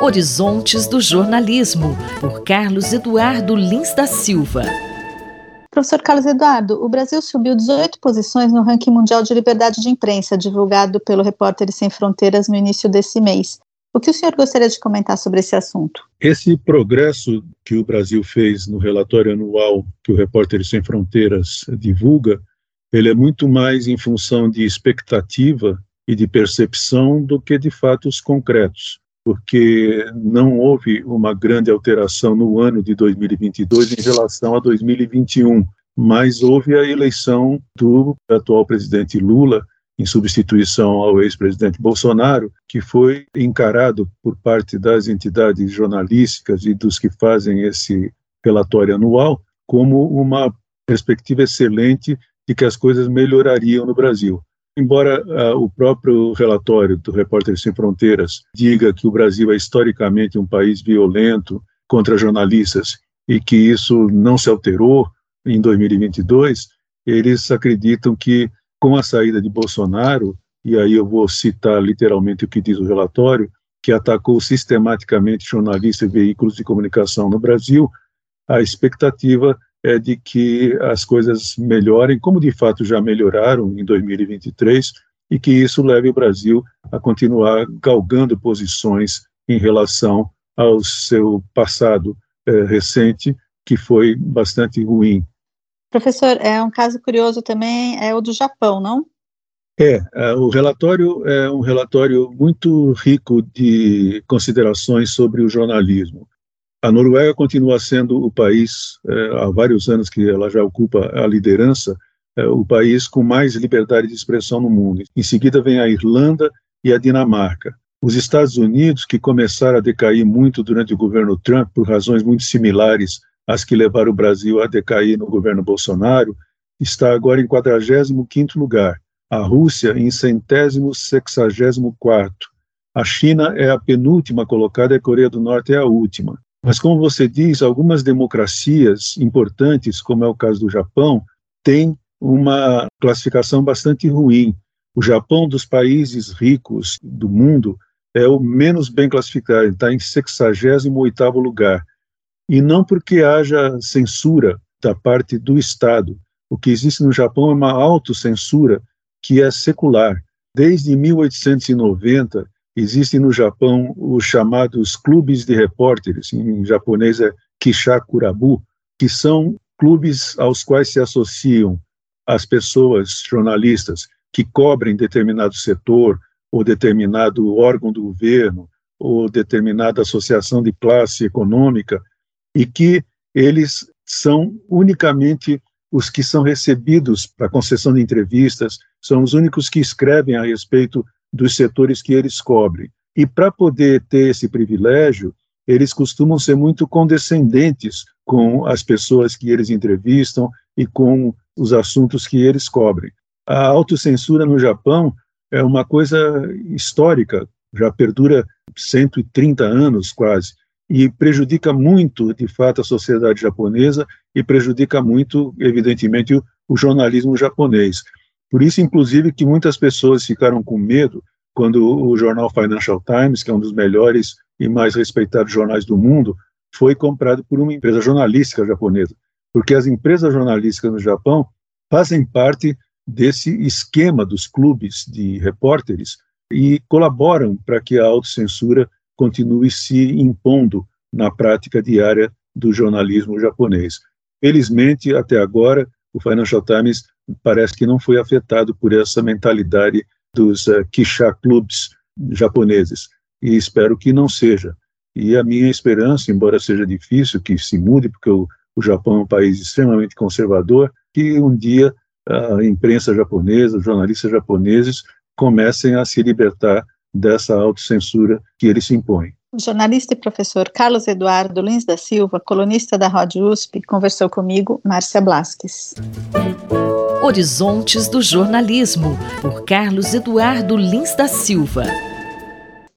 Horizontes do Jornalismo, por Carlos Eduardo Lins da Silva. Professor Carlos Eduardo, o Brasil subiu 18 posições no ranking mundial de liberdade de imprensa, divulgado pelo Repórteres Sem Fronteiras no início desse mês. O que o senhor gostaria de comentar sobre esse assunto? Esse progresso que o Brasil fez no relatório anual que o Repórteres Sem Fronteiras divulga, ele é muito mais em função de expectativa e de percepção do que de fatos concretos, porque não houve uma grande alteração no ano de 2022 em relação a 2021, mas houve a eleição do atual presidente Lula em substituição ao ex-presidente Bolsonaro, que foi encarado por parte das entidades jornalísticas e dos que fazem esse relatório anual como uma perspectiva excelente de que as coisas melhorariam no Brasil. Embora uh, o próprio relatório do Repórteres Sem Fronteiras diga que o Brasil é historicamente um país violento contra jornalistas e que isso não se alterou em 2022, eles acreditam que com a saída de Bolsonaro, e aí eu vou citar literalmente o que diz o relatório, que atacou sistematicamente jornalistas e veículos de comunicação no Brasil, a expectativa é de que as coisas melhorem, como de fato já melhoraram em 2023, e que isso leve o Brasil a continuar galgando posições em relação ao seu passado é, recente, que foi bastante ruim. Professor, é um caso curioso também, é o do Japão, não? É, é o relatório é um relatório muito rico de considerações sobre o jornalismo. A Noruega continua sendo o país, é, há vários anos que ela já ocupa a liderança, é, o país com mais liberdade de expressão no mundo. Em seguida vem a Irlanda e a Dinamarca. Os Estados Unidos, que começaram a decair muito durante o governo Trump, por razões muito similares às que levaram o Brasil a decair no governo Bolsonaro, está agora em 45º lugar. A Rússia em centésimo sexagésimo quarto. A China é a penúltima colocada e a Coreia do Norte é a última. Mas, como você diz, algumas democracias importantes, como é o caso do Japão, têm uma classificação bastante ruim. O Japão, dos países ricos do mundo, é o menos bem classificado, está em 68º lugar. E não porque haja censura da parte do Estado. O que existe no Japão é uma autocensura que é secular. Desde 1890, Existem no Japão os chamados clubes de repórteres, em japonês é Kishakurabu, que são clubes aos quais se associam as pessoas jornalistas que cobrem determinado setor ou determinado órgão do governo ou determinada associação de classe econômica e que eles são unicamente os que são recebidos para concessão de entrevistas, são os únicos que escrevem a respeito dos setores que eles cobrem. E para poder ter esse privilégio, eles costumam ser muito condescendentes com as pessoas que eles entrevistam e com os assuntos que eles cobrem. A autocensura no Japão é uma coisa histórica, já perdura 130 anos quase, e prejudica muito, de fato, a sociedade japonesa e prejudica muito, evidentemente, o, o jornalismo japonês. Por isso, inclusive, que muitas pessoas ficaram com medo quando o jornal Financial Times, que é um dos melhores e mais respeitados jornais do mundo, foi comprado por uma empresa jornalística japonesa. Porque as empresas jornalísticas no Japão fazem parte desse esquema dos clubes de repórteres e colaboram para que a autocensura continue se impondo na prática diária do jornalismo japonês. Felizmente, até agora, o Financial Times parece que não foi afetado por essa mentalidade dos uh, Kisha clubs japoneses, e espero que não seja. E a minha esperança, embora seja difícil que se mude, porque o, o Japão é um país extremamente conservador, que um dia a imprensa japonesa, os jornalistas japoneses comecem a se libertar dessa autocensura que eles se impõem. O jornalista e professor Carlos Eduardo Lins da Silva, colunista da Rádio USP, conversou comigo, Márcia Blasques. Horizontes do Jornalismo, por Carlos Eduardo Lins da Silva.